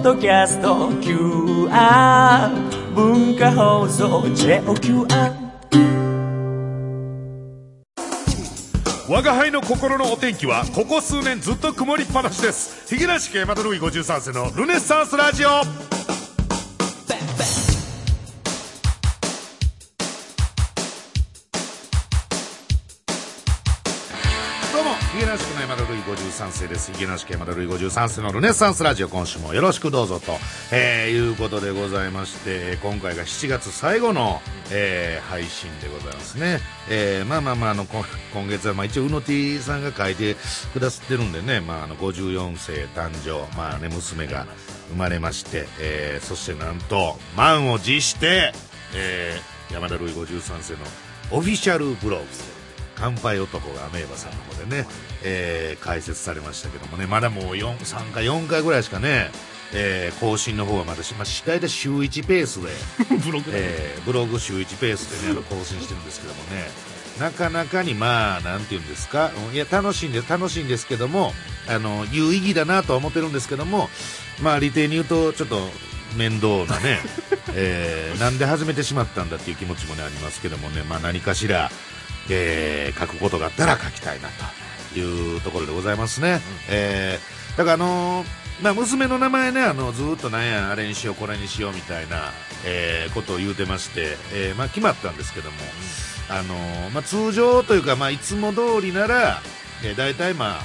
ッドキャスト QR 文化放送 JOQR 我が輩の心のお天気はここ数年ずっと曇りっぱなしです。ヒゲラシ系マドルイ53世のルネッサンスラジオ。どうもヒゲラシ系マトルイ53世です。ヒゲラシ系マトルイ53世のルネッサンスラジオ今週もよろしくどうぞと、えー、いうことでございまして今回が7月最後の、えー配信でございますね、えーまあまあまああのこ今月は、まあ、一応うの T さんが書いてくださってるんでね、まあ、あの54世誕生、まあね、娘が生まれまして、えーそしてなんと満を持して、えー山田ルイ53世のオフィシャルブログ乾杯男がアメーバさんの方でね、えー解説されましたけどもね。まだもう4 3回4回ぐらいしかね、えー更新の方はまだし、まあ、大体週1ペースで ブログえーブログ週1ペースでねあの更新してるんですけどもね。なかなかにまあなんていうんですかいや楽しいんで楽しいんですけどもあの有意義だなとは思ってるんですけどもまあ利点に言うとちょっと面倒なね、えーなんで始めてしまったんだっていう気持ちもねありますけどもね。まあ何かしら、えー書くことがあったら書きたいなというところでございますね、えーだからあのーまあ、娘の名前ねあのずーっとなんやあれにしようこれにしようみたいな、えーことを言うてまして、えーまあ、決まったんですけども、あのーまあ、通常というか、まあ、いつも通りなら、えー、大体まあ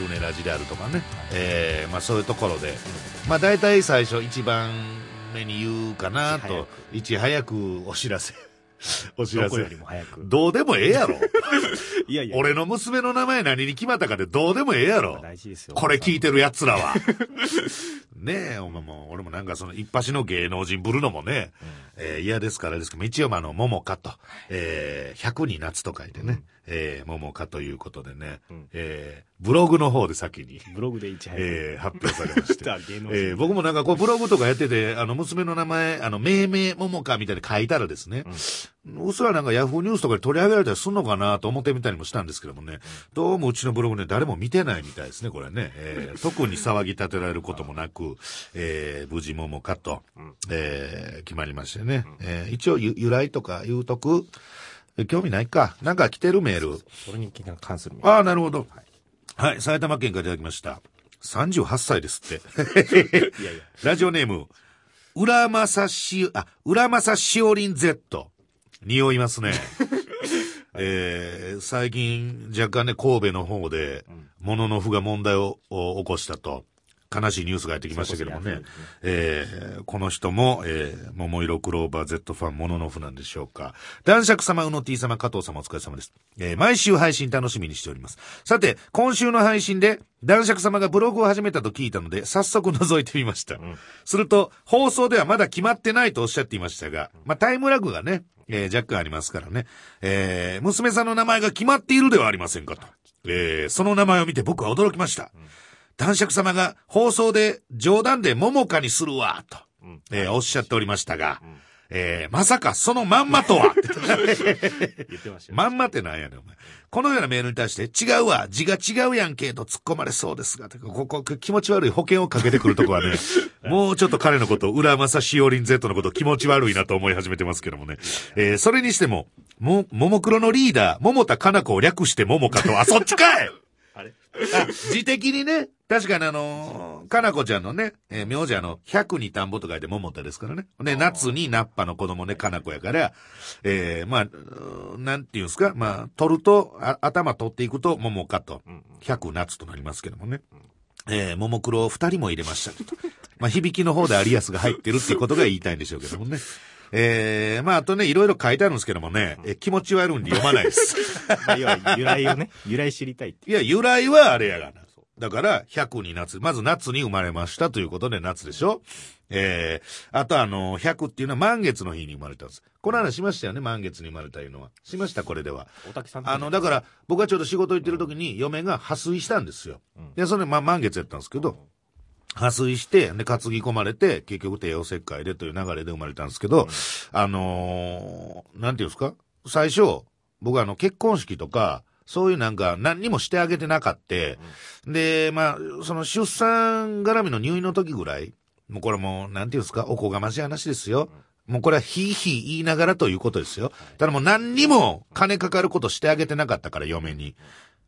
ルネラジであるとかね、えーまあ、そういうところで、まあ、大体最初一番目に言うかなといち早く。お知らせお知らせどこよりも早く。どうでもええやろ いやいや。俺の娘の名前何に決まったかでどうでもええやろ大事ですよ。これ聞いてる奴らは。ねえ、お前もう、俺もなんかその一発の芸能人ぶるのもね、えー嫌ですからですけど、一応まああの、桃かと、えー、100に夏と書いてね、えー、桃かということでね、んえー、ブログの方で先に、ブログでいち早く。えー、発表されまして。えー僕もなんかこうブログとかやってて、あの、娘の名前、あの、命名桃かみたいに書いたらですね、うっすらなんかヤフーニュースとかで取り上げられたりすんのかなと思ってみたりもしたんですけどもね、どうもうちのブログね、誰も見てないみたいですね、これね。えー特に騒ぎ立てられることもなく、えー無事桃かと、えー決まりましてね。えー一応ゆ由来とか言うとく、え興味ないか。なんか来てるメール。それに関する。ああ、なるほど。はい、埼玉県からいただきました。38歳ですって。いやいや。ラジオネーム、浦正し、あ、浦正しおりん Z。匂いますね。えー、最近若干ね、神戸の方で、モノノフが問題をを起こしたと。悲しいニュースがやってきましたけどもねそれこ。えーこの人も、えー、桃色クローバー Z ファンモノノフなんでしょうか。男爵様、うの T 様、加藤様お疲れ様です。えー毎週配信楽しみにしております。さて、今週の配信で、男爵様がブログを始めたと聞いたので、早速覗いてみました。すると、放送ではまだ決まってないとおっしゃっていましたが、まあ、タイムラグがね、えー若干ありますからね。えー娘さんの名前が決まっているではありませんかと。えーその名前を見て僕は驚きました。男爵様が放送で冗談で桃花にするわ、と、えーおっしゃっておりましたが、えーまさかそのまんまとは？言ってましたよ。まんまってなんやねん、お前。このようなメールに対して、違うわ、字が違うやんけ、と突っ込まれそうですが、ここ、気持ち悪い保険をかけてくるとこはね、もうちょっと彼のこと、浦正しおりん Z のこと気持ち悪いなと思い始めてますけどもね。えーそれにしても、も、ももクロのリーダー、桃田かな子を略して桃かと、あ、そっちかい あれ？あ、字的にね、確かにあのーかなこちゃんのね、えー名字あの、百に田んぼと書いて桃田ですからね。で、夏にナッパの子供ね、かなこやから、えーまあ、なんていうんですか、まあ、取ると、あ頭取っていくと桃かと、百夏となりますけどもね。えー、ももクロ二人も入れました。まあ、響きの方でアリアスが入ってるっていうことが言いたいんでしょうけどもね。えー、まあ、あとね、いろいろ書いてあるんですけどもね、え気持ち悪いんで読まないです。まあ要は由来をね、由来知りたいって。いや、由来はあれやがな。だから、100に夏。まず夏に生まれましたということで夏でしょ？えー、あとあの、100っていうのは満月の日に生まれたんです。この話しましたよね、満月に生まれたいうのは。しました、これでは。あの、だから、僕はちょうど仕事行ってる時に、嫁が破水したんですよ。で、それ、まあ、満月やったんですけど、破水して、で、担ぎ込まれて、結局帝王切開でという流れで生まれたんですけど、あのーなんていうんですか？最初、僕はあの、結婚式とか、そういうなんか何にもしてあげてなかって、で、まあ、その出産絡みの入院の時ぐらいもうこれもう、なんていうんですか、おこがましい話ですよ。もうこれはひいひい言いながらということですよ。ただもう何にも金かかることしてあげてなかったから、嫁に。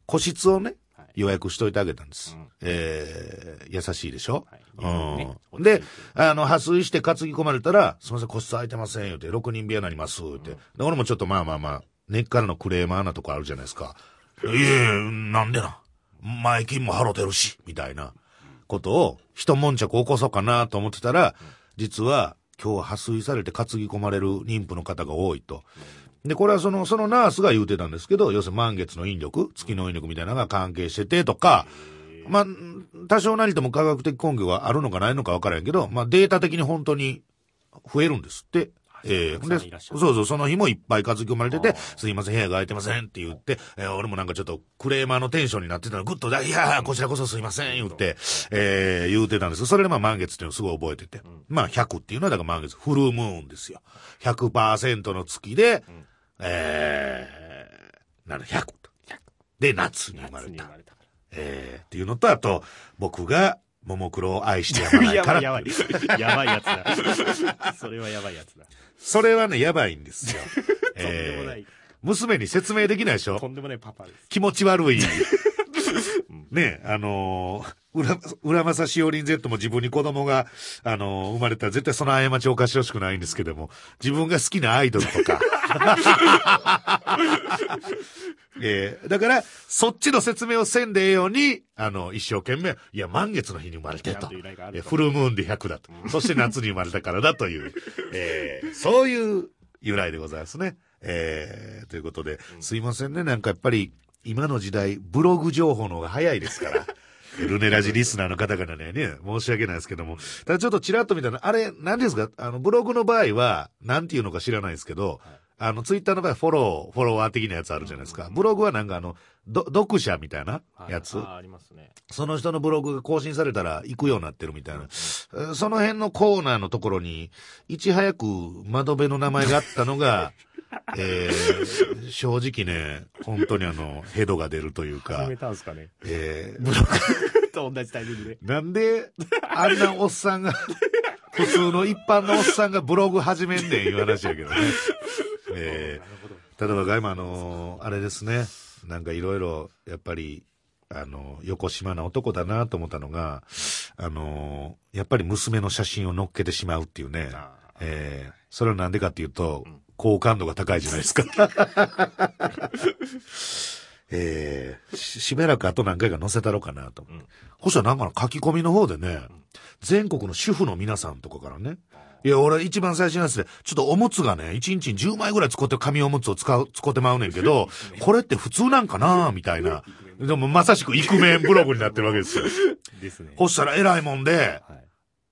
個室をねはい、予約しといてあげたんです。うんえー、優しいでしょ、はいねうん。で、あの、破水して担ぎ込まれたら、すみません、個室空いてません、言うて、6人部屋になります、言うて。で俺もちょっとまあまあまあ、根っからのクレーマーなとこあるじゃないですか。いやいや、なんでな。前金も払ってるし、みたいなことを、一悶着起こそうかなと思ってたら、実は、今日は破水されて担ぎ込まれる妊婦の方が多いと。で、これはその、そのナースが言うてたんですけど、要するに満月の引力、月の引力みたいなのが関係しててとか、まあ、多少なりとも科学的根拠があるのかないのか分からんけど、まあデータ的に本当に増えるんですって。ええ。たくさんでそうそう、その日もいっぱい担ぎ込まれててすいません、部屋が空いてませんって言って、えー俺もなんかちょっとクレーマーのテンションになってたの、ぐっと、いやー、こちらこそすいません、言って、えー言うてたんです。それでまあ満月っていうのをすごい覚えてて。まあ100っていうのはだから満月、フルムーンですよ。100%の月で、えー、なんだ、100と。で、夏に生まれた。れたかえー、っていうのと、あと、僕が、ももクロを愛してやまら。ないやから。ばいやばい。やばいやつだ。それはやばいやつだ。それはね、やばいんですよ。とんでもなえーい。娘に説明できないでしょとんでもないパパです。気持ち悪い。ねあのー、浦、浦正しおりん Z も自分に子供が、あのー生まれたら絶対その過ちを犯してほしくないんですけども、自分が好きなアイドルとか。えーだから、そっちの説明をせんでええように、あの、一生懸命、いや、満月の日に生まれてとフルムーンで100だと。そして夏に生まれたからだという、えーそういう由来でございますね。えーということで、すいませんね、なんかやっぱり、今の時代、ブログ情報の方が早いですから。ルネラジリスナーの方々にはね、申し訳ないですけども。ただちょっとチラッと見たら、あれ、何ですか？あの、ブログの場合は、なんていうのか知らないですけど、あの、ツイッターの場合はフォロー、フォロワー的なやつあるじゃないですか。ブログはなんかあの、ど、読者みたいなやつ。あありますね。その人のブログが更新されたら行くようになってるみたいな。えーその辺のコーナーのところに、いち早く窓辺の名前があったのが、えー正直ね、本当にあの、ヘドが出るというか始め、たんすかね。えーブログと同じタイミングで。なんで、あんなおっさんが、普通の一般のおっさんがブログ始めんねんいう話やけどね。えーなるほど。ただ僕は今あのあれですねなんかいろいろやっぱりあの横島な男だなと思ったのがあのやっぱり娘の写真を載っけてしまうっていうねあーえーそれはなんでかっていうと、好感度が高いじゃないですか。えーししばらくあと何回か載せたろうかなと思って。そしたらなんかの書き込みの方でね、全国の主婦の皆さんとかからね、いや、俺一番最初のやつで、ちょっとおむつがね、1日に10枚ぐらい使ってる紙おむつを使う、使ってまうねんけど、これって普通なんかなみたいな。でもまさしくイクメンブログになってるわけですよ。ですね。そしたら偉いもんで、はい。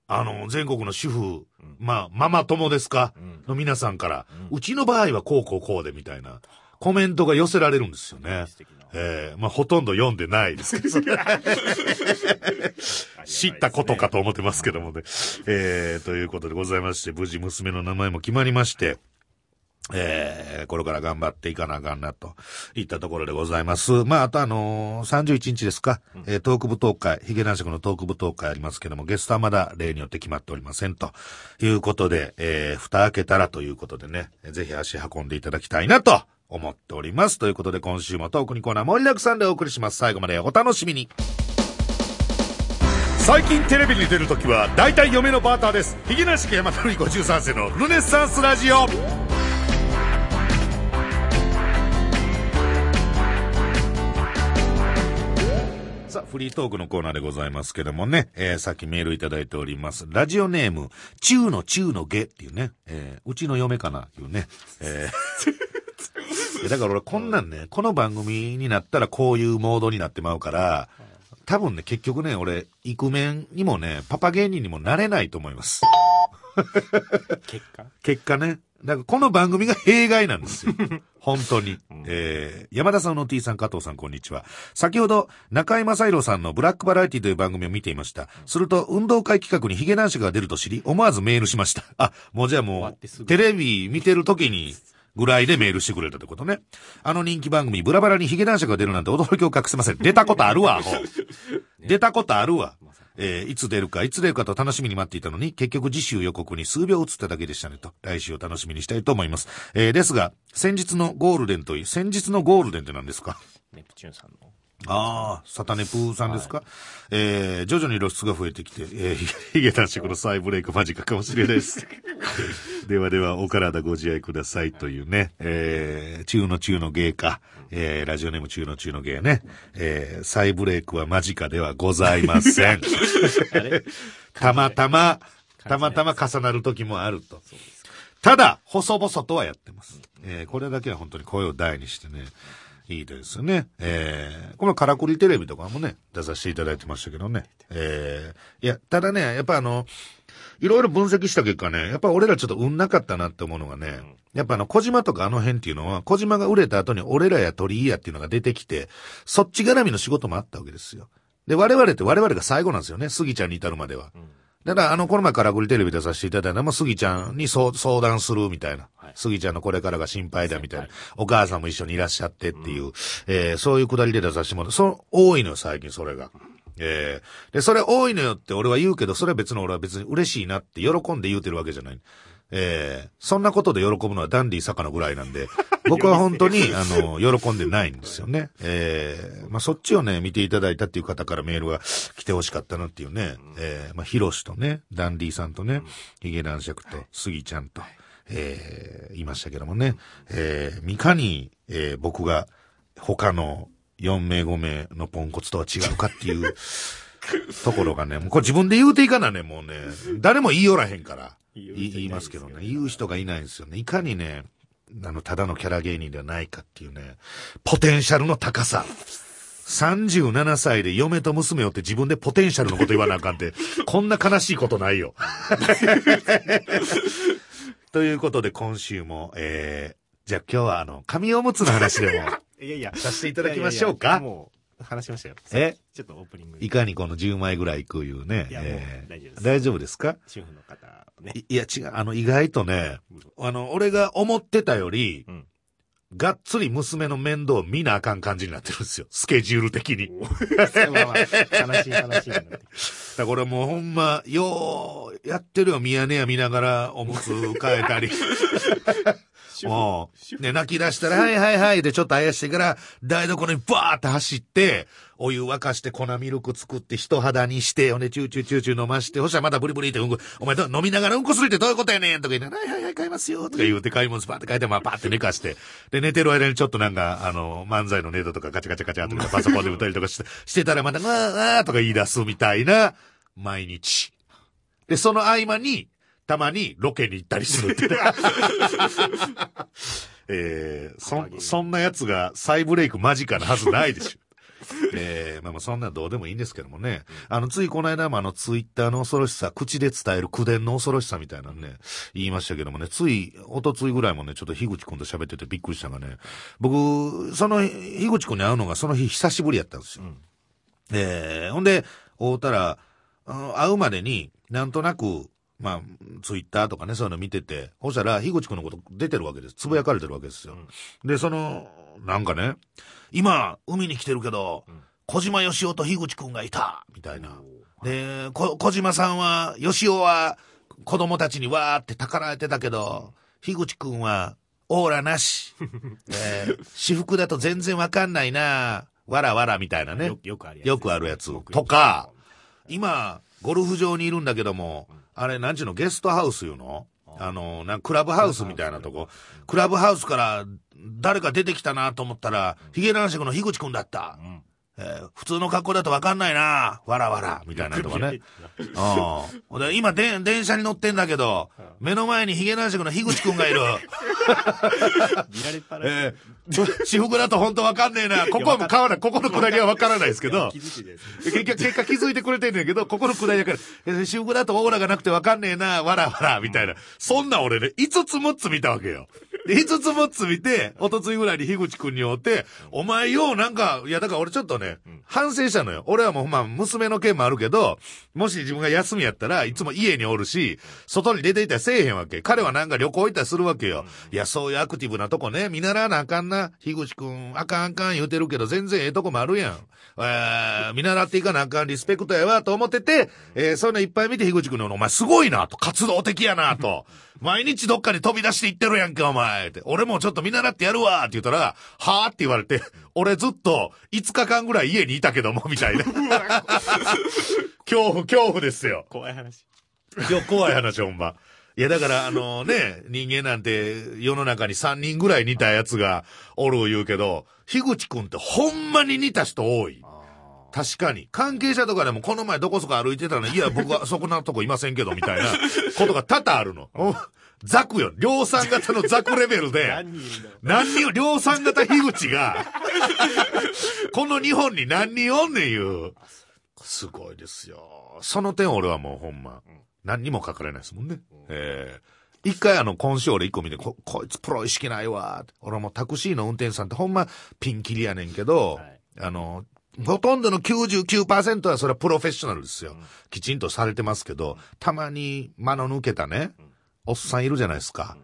あの、全国の主婦、まあ、ママ友ですか、うんの皆さんから、うちの場合はこうこうこうでみたいな、コメントが寄せられるんですよね。ええまあ、ほとんど読んでないですけど、知ったことかと思ってますけどもね。えー、ということでございまして、無事娘の名前も決まりまして、えー、これから頑張っていかなあかんな、といったところでございます。まあ、あとあのー、31日ですか、えートーク舞踏会、ヒゲ男爵のトーク舞踏会ありますけども、ゲストはまだ例によって決まっておりません、ということで、えー、蓋開けたらということでね、ぜひ足運んでいただきたいな、と思っております。ということで、今週もトークにコーナー盛りだくさんでお送りします。最後までお楽しみに。最近テレビに出るときは、大体嫁のバーターです。ヒゲなし山田るい53世のルネッサンスラジオ。フリートークのコーナーでございますけどもね、えー、さっきメールいただいております。ラジオネーム、中の中の下っていうね、えー、うちの嫁かないうね、えー だから俺こんなんね、この番組になったらこういうモードになってまうから、多分ね、結局ね、俺、イクメンにもね、パパ芸人にもなれないと思います。結果？結果ね。だからこの番組が弊害なんですよ。本当に。えー、山田さんの T さん、加藤さん、こんにちは。先ほど、中井正宏さんのブラックバラエティという番組を見ていました。すると、運動会企画にヒゲ男爵が出ると知り、思わずメールしました。あ、もうじゃあもう、テレビ見てる時に、ぐらいでメールしてくれたってことね。あの人気番組、ブラバラにヒゲ男爵が出るなんて驚きを隠せません。出たことあるわ、アホ。出たことあるわ。えーいつ出るか、いつ出るかと楽しみに待っていたのに、結局次週予告に数秒映っただけでしたねと、来週を楽しみにしたいと思います。えーですが、先日のゴールデンという、先日のゴールデンって何ですか？ネプチューンさんの。ああ、サタネプーさんですか、えー、徐々に露出が増えてきて、えー、ヒゲ男子の再ブレイク間近かもしれないです。ではでは、お体ご自愛くださいというね、えー、中の中の芸か、えー、ラジオネーム中の中の芸ね、えー、再ブレイクは間近ではございません。たまたま、たまたま重なる時もあると。ただ、細々とはやってます。えーこれだけは本当に声を大にしてね、いいですよね。えーこのカラクリテレビとかもね、出させていただいてましたけどね。えーいや、ただね、やっぱあの、いろいろ分析した結果ね、やっぱ俺らちょっと運なかったなって思うのがね、やっぱあの、小島とかあの辺っていうのは、小島が売れた後に俺らや鳥居やっていうのが出てきて、そっち絡みの仕事もあったわけですよ。で、我々って我々が最後なんですよね、杉ちゃんに至るまでは。だから、あの、この前からグリテレビ出させていただいたのも、杉ちゃんに相相談するみたいな。はい杉ちゃんのこれからが心配だみたいな。お母さんも一緒にいらっしゃってっていう、えーそういうくだりで出させてもらって、その、多いのよ、最近それが。えーで、それ多いのよって俺は言うけど、それは別の俺は別に嬉しいなって喜んで言うてるわけじゃない。えーそんなことで喜ぶのはダンディ坂のぐらいなんで、僕は本当に、あの、喜んでないんですよね。えーまあ、そっちをね、見ていただいたっていう方からメールが来てほしかったなっていうね、えーまあ、ヒロシとね、ダンディさんとね、ヒゲ男爵と、スギちゃんと、えー言いましたけどもね、えーいかに、えー僕が他の4名5名のポンコツとは違うかっていう ところがね、もうこれ自分で言うていかなね、もうね、誰も言いよらへんから、言いますけどね、言う人がいないんですよね。いかにね、あの、ただのキャラ芸人ではないかっていうね、ポテンシャルの高さ。37歳で嫁と娘をって自分でポテンシャルのこと言わなあかんって、こんな悲しいことないよ。ということで今週も、えー、じゃあ今日はあの、紙おむつの話でもいやいや。させていただきましょういやいやか。もう、話しましたよ。え？ちょっとオープニングいかにこの10枚ぐらいいくいうね。いやもうえー大丈夫です大丈夫ですか？主婦の方ね。いいや違う、あの意外とね、あの、俺が思ってたより、うんがっつり娘の面倒を見なあかん感じになってるんですよ。スケジュール的に。まあまあ、悲しい話になってきらこれもうほんま、よう、やってるよ、ミヤネ屋見ながらおむつ変えたり。もう、ね、泣き出したら、はいはいはいでちょっとあやしてから、台所にバーって走って、お湯沸かして粉ミルク作って人肌にして、ほんでチューチューチューチュー飲まして、そしたらまたブリブリってうんこ、お前ど飲みながらうんこするってどういうことやねんとか言って、はいはいはい替えますよとか言うて買い物スパーって替えて、まあパーって寝かして、で寝てる間にちょっとなんか、あの、漫才のネタとかガチャガチャガチャとかパソコンで打ったりとかして、してたらまた、あーあーとか言い出すみたいな、毎日。で、その合間に、たまにロケに行ったりするって。えー、そん、そんなやつが再ブレイク間近なはずないでしょ。えー、まあまあそんなんどうでもいいんですけどもね。あの、ついこの間もあの、ツイッターの恐ろしさ、口で伝える口伝の恐ろしさみたいなのね、言いましたけどもね、つい、おとついぐらいもね、ちょっと樋口くんと喋っててびっくりしたのがね、僕、その、樋口くんに会うのがその日久しぶりやったんですよ。えー、ほんで、会うたら、会うまでになんとなく、まあ、ツイッターとかね、そういうの見てて、そしたら、樋口くんのこと出てるわけです。つぶやかれてるわけですよ。で、その、なんかね、今、海に来てるけど、小島よしおと樋口くんがいたみたいな。で、こ小島さんは、よしおは、子供たちにわーってたかられてたけど、樋口くんは、オーラなし。えー私服だと全然わかんないなわらわらみたいなね。よよくあるやつ。よくあるやつ僕とか、今、ゴルフ場にいるんだけども、あれ、なんちゅうの、ゲストハウスいうの？あの、なんクラブハウスみたいなとこ。クラブハウスから誰か出てきたなと思ったら、ヒゲ男爵の樋口くんだった。んえー普通の格好だとわかんないなわらわら、みたいなとかね。うん。で今で、電車に乗ってんだけど、目の前にヒゲ男爵の樋口くんがいる。見られっぱなし。えー、私服だと本当わかんねえな。ここはもう変わらない。ここのくだりはわからないですけど。結局、結果気づいてくれてんねんけど、ここのくだりだから、え私服だとオーラがなくてわかんねえな、わらわら、みたいな。そんな俺ね、5つ6つ見たわけよ。で、5つ6つ見て、おとついぐらいに樋口くんに会って、お前ようなんか、いやだから俺ちょっとね、反省したのよ。俺はもうまあ娘の件もあるけど、もし自分が休みやったらいつも家におるし、外に出ていったりせえへんわけ。彼はなんか旅行行ったりするわけよ。いや、そういうアクティブなとこね、見習わなあかんな。樋口くん、あかんあかん言うてるけど、全然ええとこもあるやん。えー、見習っていかなあかんリスペクトやわ、と思ってて、えー、そういうのいっぱい見て、樋口くんの、お前すごいな、と、活動的やな、と。毎日どっかに飛び出していってるやんけ、お前。って。俺もちょっと見習ってやるわ、って言ったら、はぁって言われて、俺ずっと5日間ぐらい家にいたけども、みたいな。恐怖、恐怖ですよ。怖い話。今日怖い話、ほんま。いや、だから、あのね、人間なんて世の中に3人ぐらい似たやつがおる言うけど、樋口くんってほんまに似た人多い。確かに。関係者とかでもこの前どこそこ歩いてたのに、いや、僕はそこなとこいませんけど、みたいなことが多々あるの。ザクよ。量産型のザクレベルで。何人。何人、量産型樋口が、この日本に何人おんねんいう。すごいですよ。その点俺はもうほんま、何にも書かれないですもんね。ええ一回あの、今週俺一個見て、こ、こいつプロ意識ないわ。俺もタクシーの運転手さんってほんまピンキリやねんけど、はいあの、ほとんどの99%はそれはプロフェッショナルですよ。きちんとされてますけど、たまに間の抜けたね、おっさんいるじゃないですか。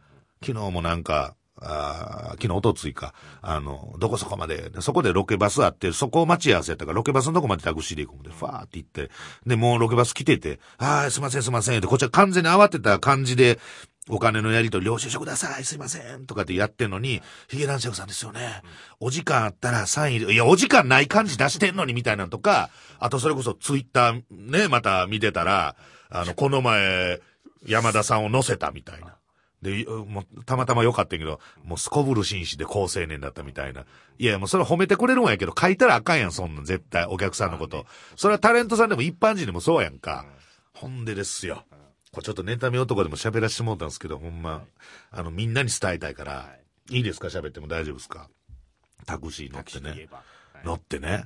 昨日もなんか、あー昨日、おとついか、あの、どこそこまで、でそこでロケバスあって、そこを待ち合わせやったから、ロケバスのとこまでタクシーで行くんで、ファーって行って、で、もうロケバス来てて、あーすいませんすいませんって、こっちは完全に慌てた感じで、お金のやりとり、領収書ください、すいません、とかってやってんのに、ヒゲ男爵さんですよね。お時間あったらサイン入れ、いや、お時間ない感じ出してんのに、みたいなのとか、あとそれこそツイッターね、また見てたら、あの、この前、山田さんを乗せたみたいな。で、もう、たまたま良かったけど、もうすこぶる紳士で好青年だったみたいな。いや、もうそれ褒めてくれるんやけど、書いたらあかんやん、そんなん、絶対、お客さんのこと。それはタレントさんでも一般人でもそうやんか。ほんでですよ。これちょっとネタ見男でも喋らせてもらったんですけど、ほんま、あの、みんなに伝えたいから、いいですか？喋っても大丈夫ですか？タクシー乗ってね。乗ってね。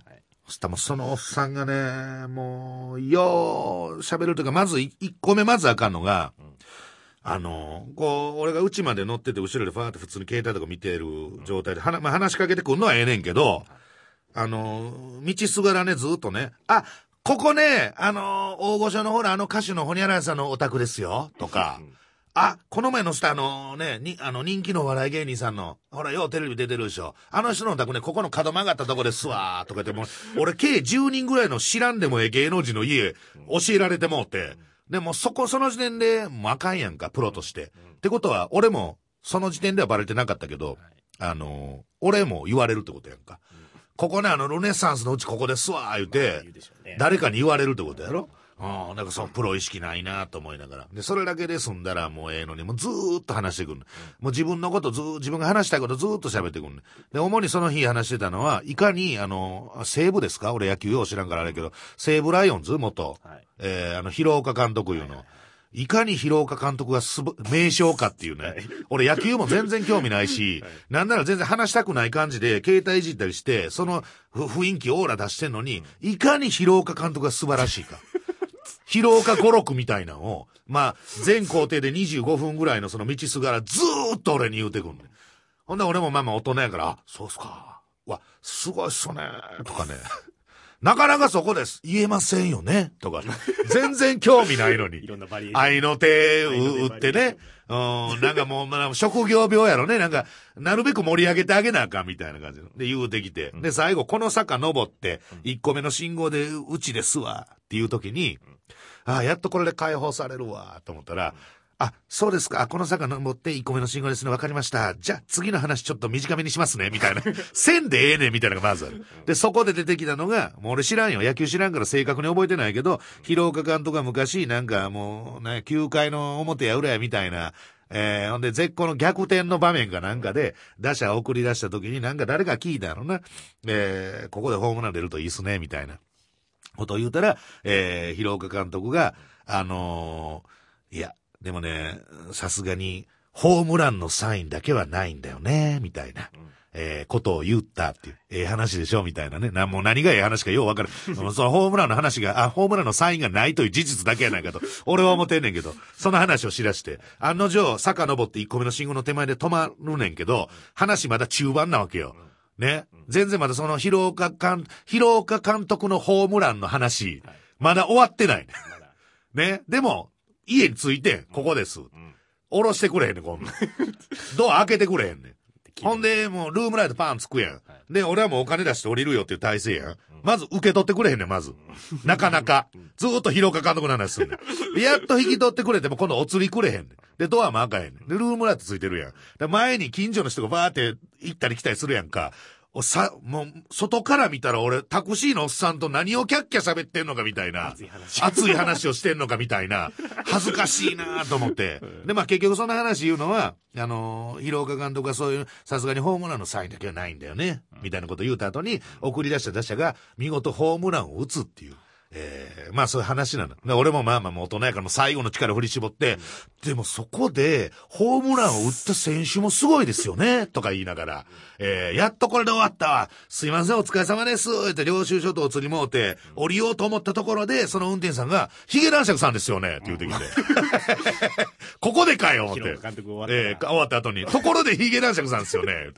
そした。らもうそのおっさんがね、もう、よう喋るというか、まず一個目まずあかんのが、あの、こう、俺が家まで乗ってて、後ろでファーって普通に携帯とか見てる状態で、はなまあ、話しかけてくるのはええねんけど、あの、道すがらね、ずっとね、あ、ここね、あの、大御所のほら、あの歌手のホニャララさんのお宅ですよ、とか、あ、この前の下あのね、に、あの人気のお笑い芸人さんの、ほら、ようテレビ出てるでしょ。あの人のお宅ね、ここの角曲がったとこですわ、とか言ってもう、俺計10人ぐらいの知らんでもええ芸能人の家、教えられてもうて、でもそこ、その時点で、もうあかんやんか、プロとして。ってことは、俺も、その時点ではバレてなかったけど、あの、俺も言われるってことやんか。ここね、あの、ルネッサンスのうちここですわ、言うて言うでしょうね、誰かに言われるってことやろうん、なんかそのプロ意識ないなと思いながら。で、それだけで済んだらもうええのに、もうずーっと話してくる、もう自分のことずー、自分が話したいことずーっと喋ってくる、で、主にその日話してたのは、いかに、あの、西武ですか？俺野球よう知らんからあれやけど、西武ライオンズ？元、はい。えー、あの、広岡監督いうの。いかに広岡監督がすば、名将かっていうね。俺野球も全然興味ないし、なんなら全然話したくない感じで、携帯いじったりして、そのふ雰囲気、オーラ出してんのに、いかに広岡監督が素晴らしいか。広岡五六みたいなのを、まあ、全工程で25分ぐらいのその道すがらずーっと俺に言うてくんねん。ほんで俺もまあまあ大人やから、あ、そうっすか。わ、すごいっすね。とかね。なかなかそこです。言えませんよね。とか、全然興味ないのに い。ろんなバリエーション。愛の手打ってね。うん、なんかもう、まあ、職業病やろね。なんか、なるべく盛り上げてあげなあかんみたいな感じの。で、言うてきて。で、最後、この坂登って、1個目の信号で、うちですわ。っていう時に、ああ、やっとこれで解放されるわ。と思ったら、あ、そうですか。あこの坂登って1個目の信号ですね。わかりました。じゃあ、次の話ちょっと短めにしますね。みたいな。線でええねんみたいなのがまずある。で、そこで出てきたのが、もう俺知らんよ。野球知らんから正確に覚えてないけど、広岡監督が昔、なんかもう、ね、9回の表や裏やみたいな、えー、ほんで、絶好の逆転の場面かなんかで、打者送り出した時になんか誰か聞いたのな。えー、ここでホームラン出るといいっすね、みたいな。ことを言うたら、えー、広岡監督が、あのーいや、でもね、さすがに、ホームランのサインだけはないんだよね、みたいな。えー、ことを言ったっていう、ええ話でしょみたいなね。な、もう何がええ話かようわかる。そのホームランの話が、あ、ホームランのサインがないという事実だけやないかと、俺は思ってんねんけど、その話をしだして、案の定、坂登って1個目の信号の手前で止まるねんけど、話まだ中盤なわけよ。ね。全然まだその広岡監、広岡監督のホームランの話、まだ終わってない。ね。でも、家に着いて、ここです。うん。下ろしてくれへんねん、こんなん。ドア開けてくれへんねん。ほんで、もう、ルームライトパンつくやん。で、俺はもうお金出して降りるよっていう体制やん。まず受け取ってくれへんねん、まず。なかなか。ずーっと広岡監督の話すんねん。でやっと引き取ってくれても今度お釣りくれへんねん。で、ドアも開かへんねん。で、ルームライトついてるやん。で、前に近所の人がバーって行ったり来たりするやんか。おさ、もう、外から見たら俺、タクシーのおっさんと何をキャッキャ喋ってんのかみたいな。熱い話熱い話をしてんのかみたいな。恥ずかしいなと思って。で、まあ結局その話言うのは、あのー、広岡監督がそういう、さすがにホームランのサインだけはないんだよね。みたいなこと言うた後に、送り出した打者が見事ホームランを打つっていう。ええまあそういう話なの。で俺もまあまあもう大人やからもう最後の力振り絞って、でもそこで、ホームランを打った選手もすごいですよね、とか言いながら、えー、やっとこれで終わったわ。すいません、お疲れ様です。って領収書とお釣りもうて、降りようと思ったところで、その運転手さんが、ヒゲ男爵さんですよね、って言うてきて。ここでかよ、思って。監督終わったらえー終わった後に、ところでヒゲ男爵さんですよね。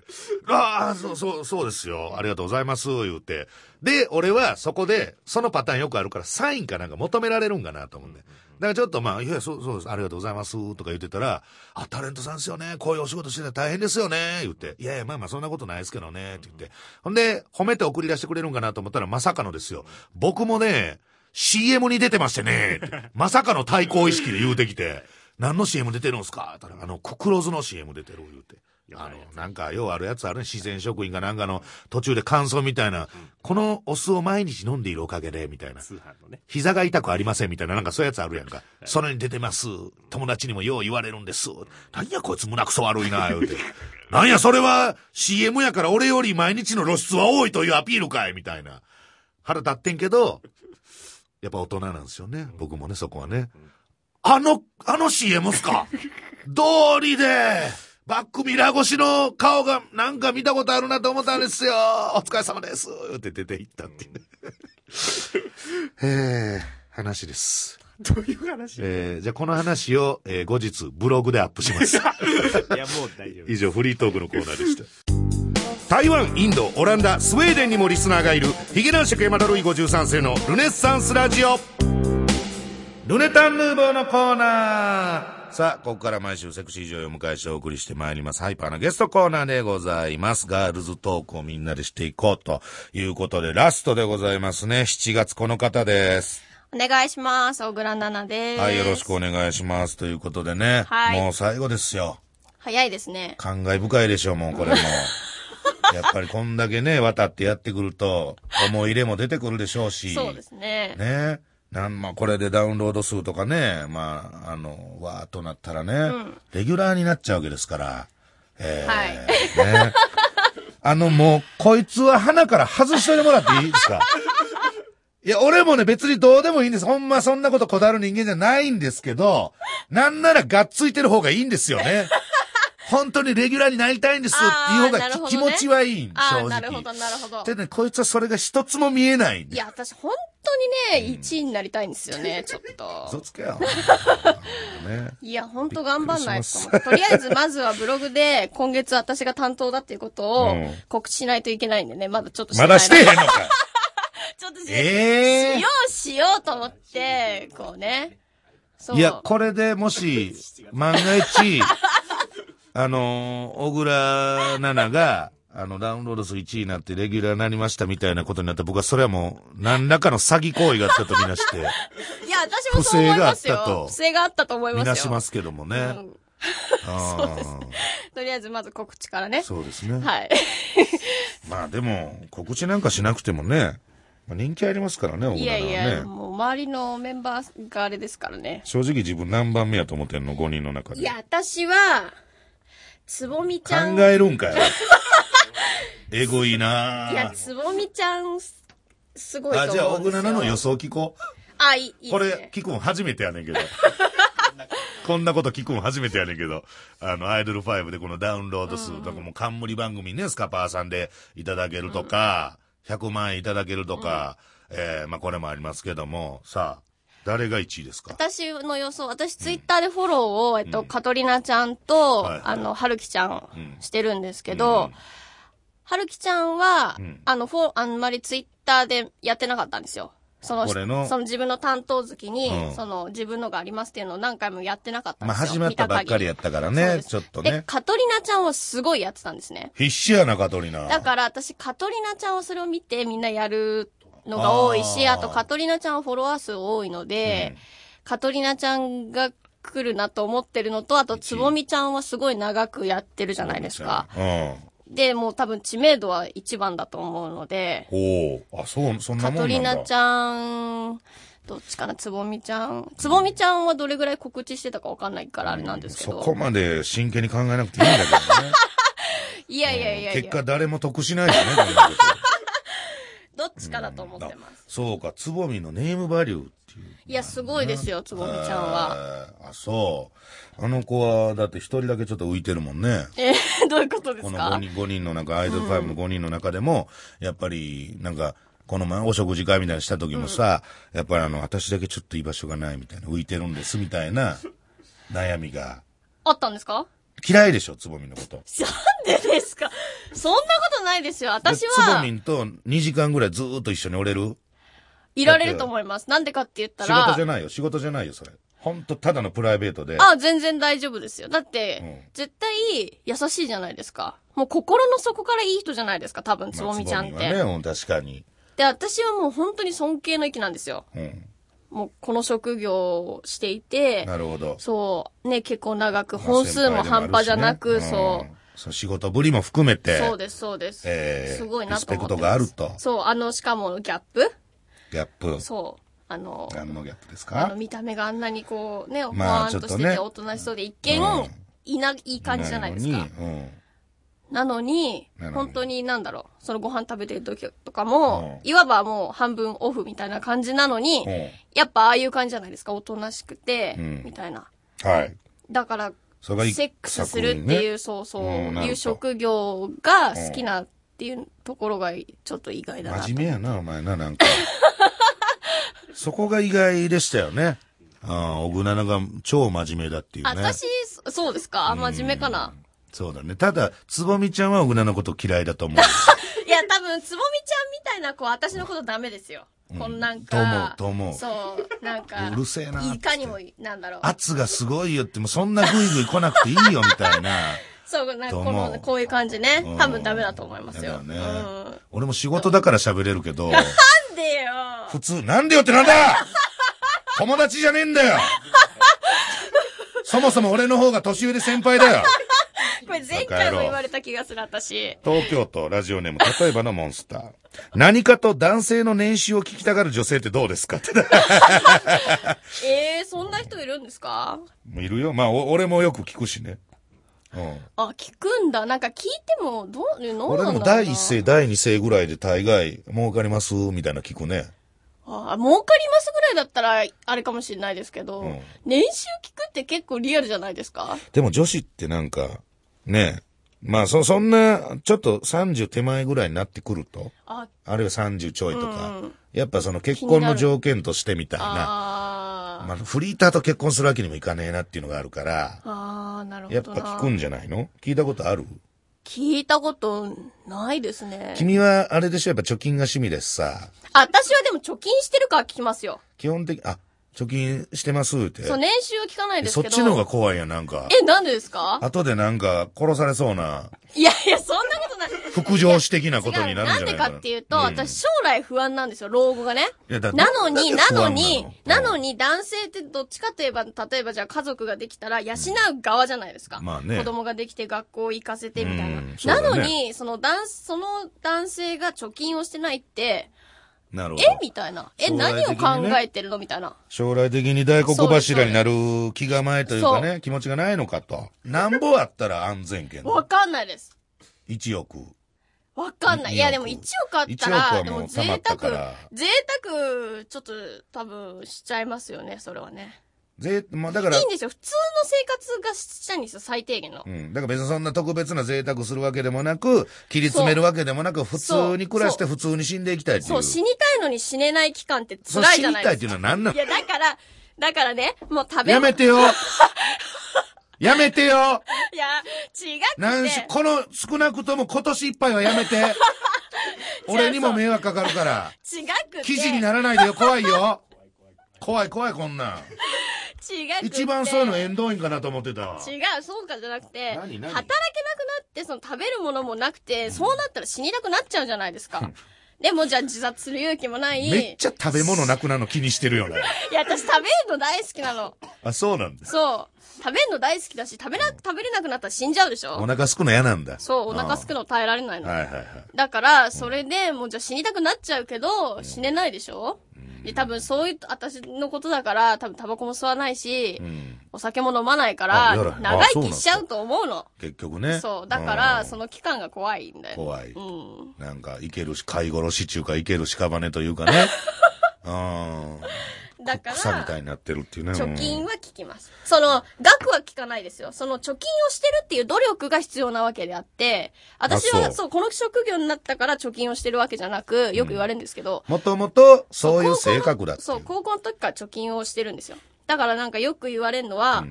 ああ、そう、そう、そうですよ。ありがとうございます、言うて。で、俺はそこで、そのパターンよくあるから、サインかなんか求められるんかなと思うんで。だからちょっとまあ、いや、そう、そうです。ありがとうございます、とか言ってたら、あ、タレントさんですよね。こういうお仕事してたら大変ですよね。言って。いやいや、まあまあ、そんなことないですけどね。って言って。ほんで、褒めて送り出してくれるんかなと思ったら、まさかのですよ。僕もね、CM に出てましてね。まさかの対抗意識で言うてきて。何の CM 出てるんすか？って言ったら、あの、ククロズの CM 出てる言うて。あの、なんか、ようあるやつあるね。自然職員がなんかの途中で感想みたいな、このお酢を毎日飲んでいるおかげで、みたいな。通販のね。膝が痛くありませんみたいな、なんかそういうやつあるやんか。それに出てます。友達にもよう言われるんです。なんやこいつ胸くそ悪いな、言うて。なんやそれは CM やから俺より毎日の露出は多いというアピールかいみたいな。腹立ってんけど、やっぱ大人なんですよね。僕もね、そこはね。あの、あの CM っすか？道理で、バックミラー越しの顔がなんか見たことあるなと思ったんですよ。お疲れ様です。って出て行ったっていうね。えー、話です。どういう話？いや、えー、じゃあこの話を、えー後日ブログでアップします。もう大丈夫。以上、フリートークのコーナーでした。台湾、インド、オランダ、スウェーデンにもリスナーがいる、ヒゲ男爵山田ルイ53世のルネッサンスラジオ。ルネタンヌーボーのコーナー。さあ、ここから毎週セクシー女優を迎えしてお送りしてまいります。ハイパーなゲストコーナーでございます。ガールズトークをみんなでしていこうということで、ラストでございますね。7月この方です。お願いします。小倉奈々です。はい、よろしくお願いします。ということでね。はいもう最後ですよ。早いですね。感慨深いでしょう、もうこれも。やっぱりこんだけね、渡ってやってくると、思い入れも出てくるでしょうし。そうですね。ね。なん、まあ、これでダウンロード数とかね、まあ、あの、わーっとなったらね、レギュラーになっちゃうわけですから。えー、はいね。あの、もう、こいつは鼻から外しといてもらっていいですか？いや、俺もね、別にどうでもいいんです。ほんまそんなことこだわる人間じゃないんですけど、なんならがっついてる方がいいんですよね。本当にレギュラーになりたいんですっていう方がね気持ちはいい正直。なるほど、なるほど。でね、こいつはそれが一つも見えないんでいや、私本当にね、1位になりたいんですよね、ちょっ嘘と。つけよ。ね。いや、本当頑張んないと。とりあえず、まずはブログで、今月私が担当だっていうことをうん告知しないといけないんでね、まだちょっとまだしてへんのか。ちょっとし,、ええしようしようと思って、こうね。いや、これでもし、万が一、あのー、小倉奈々が、あの、ダウンロード数1位になってレギュラーになりましたみたいなことになったら僕はそれはもう、何らかの詐欺行為があったとみなして、いや、私もそう思いますよ。不正があったと不正があったと思いますよ。みなしますけどもね。うんあーとりあえずまず告知からね。そうですね。はい。まあでも、告知なんかしなくてもね、まあ、人気ありますからね、小い倉はね。やいや、もう周りのメンバーがあれですからね。正直自分何番目やと思ってんの ?5 人の中で。いや、私は、つぼみちゃん。考えるんかよ。えぐいないや、つぼみちゃん、すすごいとあ、思うんですよ。じゃあ、小倉奈々の予想聞こう。あ、いい、いいこれ、聞くん初めてやねんけど。こんなこと聞くの初めてやねんけど、あの、アイドル5でこのダウンロード数、だからもう冠番組ね、スカパーさんでいただけるとか、100万円いただけるとか、えーまあこれもありますけども、さあ、誰が1位ですか？私の予想、私ツイッターでフォローを、えっと、カトリナちゃんと、はいあの、はるきちゃんうんしてるんですけど、うんはるきちゃんは、うんあの、フォあんまりツイッターでやってなかったんですよ。その、の？その自分の担当月に、うんその自分のがありますっていうのを何回もやってなかったんまあですよ。始まったばっかりやったからね、ちょっとね、。カトリナちゃんはすごいやってたんですね。必死やな、カトリナ。だから私、カトリナちゃんはそれを見てみんなやるのが多いし、あとカトリナちゃんはフォロワー数多いので、カトリナちゃんが来るなと思ってるのと、あと、つぼみちゃんはすごい長くやってるじゃないですか。うん。で、もう多分知名度は一番だと思うので、おおあ、そう、そんなカトもんなんだ。リナちゃん、どっちかな、つぼみちゃん？つぼみちゃんはどれぐらい告知してたかわかんないからあれなんですけど。そこまで真剣に考えなくていいんだけどね。いやいやいやい結果や、誰も得しないよね、どっちかだと思ってます。そうか、つぼみのネームバリューっていう。いや、すごいですよ、つぼみちゃんは。えーあ、そう。あの子は、だって一人だけちょっと浮いてるもんね。えー、どういうことでこのすか5人、5人の中、アイドル5の5人の中でも、やっぱり、なんか、この前お食事会みたいにした時もさ、やっぱりあの、私だけちょっと居場所がないみたいな、浮いてるんですみたいな悩みが。あったんですか？嫌いでしょ、つぼみのこと。なんでですか？そんなことないですよ。私でつぼはみ、んと2時間ぐらいずーっと一緒におれる？いられると思います。なんでかって言った仕事じゃら、ないよ、仕事じゃないよ、それ。ほんと、ただのプライベートで。あ、全然大丈夫ですよ。だって、うん絶対優しいじゃないですか。もう心の底からいい人じゃないですか、多分、まあつぼみちゃんって。つぼみはね、うん確かに。で、私はもう本当に尊敬の域なんですよ。うん。もうこの職業をしていて、なるほど。そう、ね、結構長く、まあ本数も半端じゃなく、先輩でもあるしねそう。んそう仕事ぶりも含めて。そうです、そうです。えーすごいなと思って。リスペクトがあるとそう、あの、しかもギャップ？ギャップ？そう。あの、何のギャップですあのか見た目があんなにこうね、ほまあわーんとしてておとなしそうで一見、うんいな、いい感じじゃないですか。なのにうん。なのになのに、本当になんだろう、そのご飯食べてる時とかも、うんいわばもう半分オフみたいな感じなのに、うんやっぱああいう感じじゃないですか、おとなしくて、うんみたいな。はい。だから、セックスするっていう、作そうそう、いう職業が好きなっていうところがちょっと意外だなと。真面目やな、お前な、なんか。そこが意外でしたよね。ああ、小倉が超真面目だっていうね。あ私、そそうですか真面目かなそうだね。ただ、つぼみちゃんは小倉のこと嫌いだと思う。いや、多分、つぼみちゃんみたいな子、私のことダメですよ。こんなんか。と思うとそう、なんか。うるせえないかにも、なんだろう。圧がすごいよって、もうそんなグイグイ来なくていいよ、みたいな。そう、なんかこの、こういう感じねうん。多分ダメだと思いますよ。ねうん。俺も仕事だから喋れるけど、なんでよ。普通、なんでよってなんだ友達じゃねえんだよそもそも俺の方が年上で先輩だよこれ前回も言われた気がする、私。東京都ラジオネーム、例えばのモンスター。何かと男性の年収を聞きたがる女性ってどうですか？って。ええー、そんな人いるんですか？いるよ。まあ、お俺もよく聞くしね。うん。あ、聞くんだ。なんか聞いても、どう、なんだろうなでも第一声、第二声ぐらいで大概、儲かりますみたいな聞くね。あ、儲かりますぐらいだったら、あれかもしれないですけど、うん年収聞くって結構リアルじゃないですか？でも女子ってなんか、ねまあ、そ、そんな、ちょっと30手前ぐらいになってくると、あ、あるいは30ちょいとか、うん。やっぱその結婚の条件としてみたいな、あー、まあ、フリーターと結婚するわけにもいかねえなっていうのがあるから、あー、なるほどな。やっぱ聞くんじゃないの？聞いたことある？聞いたことないですね。君はあれでしょ？やっぱ貯金が趣味ですさ。あ私はでも貯金してるから聞きますよ。基本的、あ、貯金してますって。そう、年収は聞かないですけど。そっちの方が怖いやん、なんか。え、なんでですか？後でなんか殺されそうな、いやいや、そんなことない。副上司的なこと。になるんなんでじゃないかな。かっていうと、ん私将来不安なんですよ、老後がね。いやだなのに、なの？のに、うんなのに男性ってどっちかといえば、例えばじゃあ家族ができたら養う側じゃないですか。まあね子供ができて学校行かせてみたいな。ねなのに、その男、その男性が貯金をしてないって、なるほど。え？みたいな。え、将来何を考えてるの？みたいな。将来的に大黒柱になる気構えというかそね、気持ちがないのかと。なんぼあったら安全圏わかんないです。1億。わかんない。い2や、億でも1億あった1億ら、でも贅沢ら、贅沢、ちょっと多分しちゃいますよね、それはね。ぜまあだからいいんですよ。普通の生活がしたいんですよ、最低限のう。ん。だから別にそんな特別な贅沢するわけでもなく、切り詰めるわけでもなく、普通に暮らして普通に死んでいきたいってい。そうう、死にたいのに死ねない期間って辛い死にたいってじゃないですか。いうのは何なの？いや、だから、だからね、もう食べやめてよ やめてよいや、違くて。なんし、この、少なくとも今年いっぱいはやめて。俺にも迷惑かかるから。違くて。記事にならないでよ、怖いよ。怖い怖い、こんなん。違くて。一番そういうの縁遠いんかなと思ってたわ。違う、そうかじゃなくて、何何？働けなくなって、その食べるものもなくて、そうなったら死にたくなっちゃうじゃないですか。でもじゃあ自殺する勇気もない。めっちゃ食べ物なくなるの気にしてるよね。いや、私食べるの大好きなの。あ、そうなんです。そう。食べるの大好きだし、食べな、食べれなくなったら死んじゃうでしょ？お腹すくの嫌なんだ。そう、お腹すくの耐えられないの。はいはいはい。だから、それでもうじゃあ死にたくなっちゃうけど、死ねないでしょ？で、多分そういう、私のことだから、多分タバコも吸わないし、うん。お酒も飲まないかあら長生きしちゃうと思うの。結局ね。そう。だから、うんその期間が怖いんだよ。怖い。うん。なんか、いけるし、飼い殺し中か、いける屍というかね。うん。だか草みたいら、になってるっていうね。貯金は効きます。その、額は効かないですよ。その貯金をしてるっていう努力が必要なわけであって、私は、あそうこの職業になったから貯金をしてるわけじゃなく、よく言われるんですけど、もともと、そういう性格だそう、高校の時から貯金をしてるんですよ。だからなんかよく言われるのは、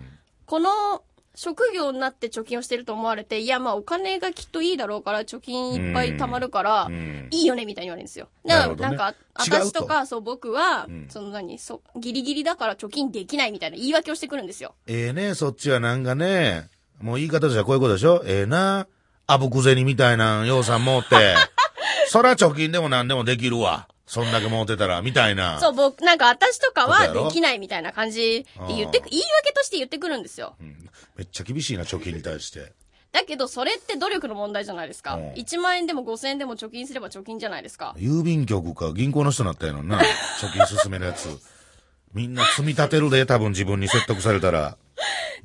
この職業になって貯金をしてると思われて、いやまあお金がきっといいだろうから、貯金いっぱい貯まるから、ん。いいよねみたいに言われるんですよ。だからなんか、私とか、そう僕は、その何、そう、ギリギリだから貯金できないみたいな言い訳をしてくるんですよ。ええね、そっちはなんかね、もう言い方じゃこういうことでしょ。ええな、あぶく銭みたいな、ようさん持って、そら貯金でも何でもできるわ。そんだけ持ってたら、みたいな。そう、僕、なんか私とかはできないみたいな感じで言ってく、言い訳として言ってくるんですよ。うんめっちゃ厳しいな、貯金に対して。だけど、それって努力の問題じゃないですか。うん1万円でも5000円でも貯金すれば貯金じゃないですか。郵便局か銀行の人になったやのにな。貯金進めるやつ。みんな積み立てるで、多分自分に説得されたら。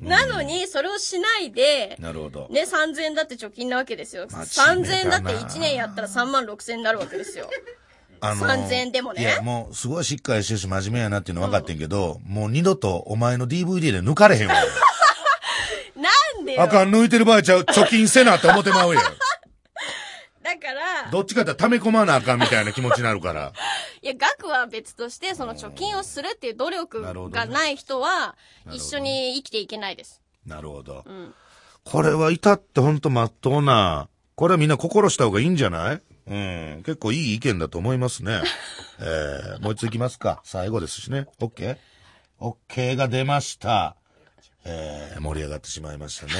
なのに、それをしないで、なるほど。ね、3000円だって貯金なわけですよ。真面目3000円だってだな1年やったら3万6000円になるわけですよ。あ3000円でもねいや、もう、すごいしっかりしてるし、真面目やなっていうの分かってんけど、もう二度とお前の DVD で抜かれへんわ。なんでよ。あかん、抜いてる場合ちゃう、貯金せなって思ってまうやん。だから、どっちかって溜め込まなあかんみたいな気持ちになるから。いや、額は別として、その貯金をするっていう努力がない人は、一緒に生きていけないです。なるほど。んこれは至ってほんとまっとうな、これはみんな心した方がいいんじゃない？うん。結構いい意見だと思いますね。えー、もう一ついきますか。最後ですしね。OK? OK が出ました。えー、盛り上がってしまいましたね。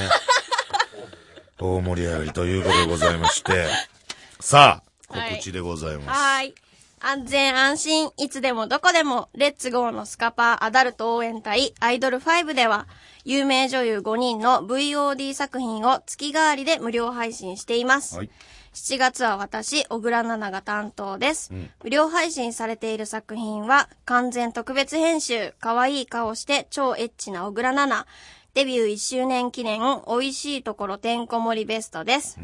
大盛り上がりということでございまして。さあ、はい告知でございます。はーい。安全安心、いつでもどこでも、レッツゴーのスカパーアダルト応援隊アイドル5では、有名女優5人の VOD 作品を月替わりで無料配信しています。はい7月は私、小倉奈々が担当です。無料配信されている作品は、完全特別編集、可愛い顔して超エッチな小倉奈々、デビュー1周年記念、美味しいところてんこ盛りベストです。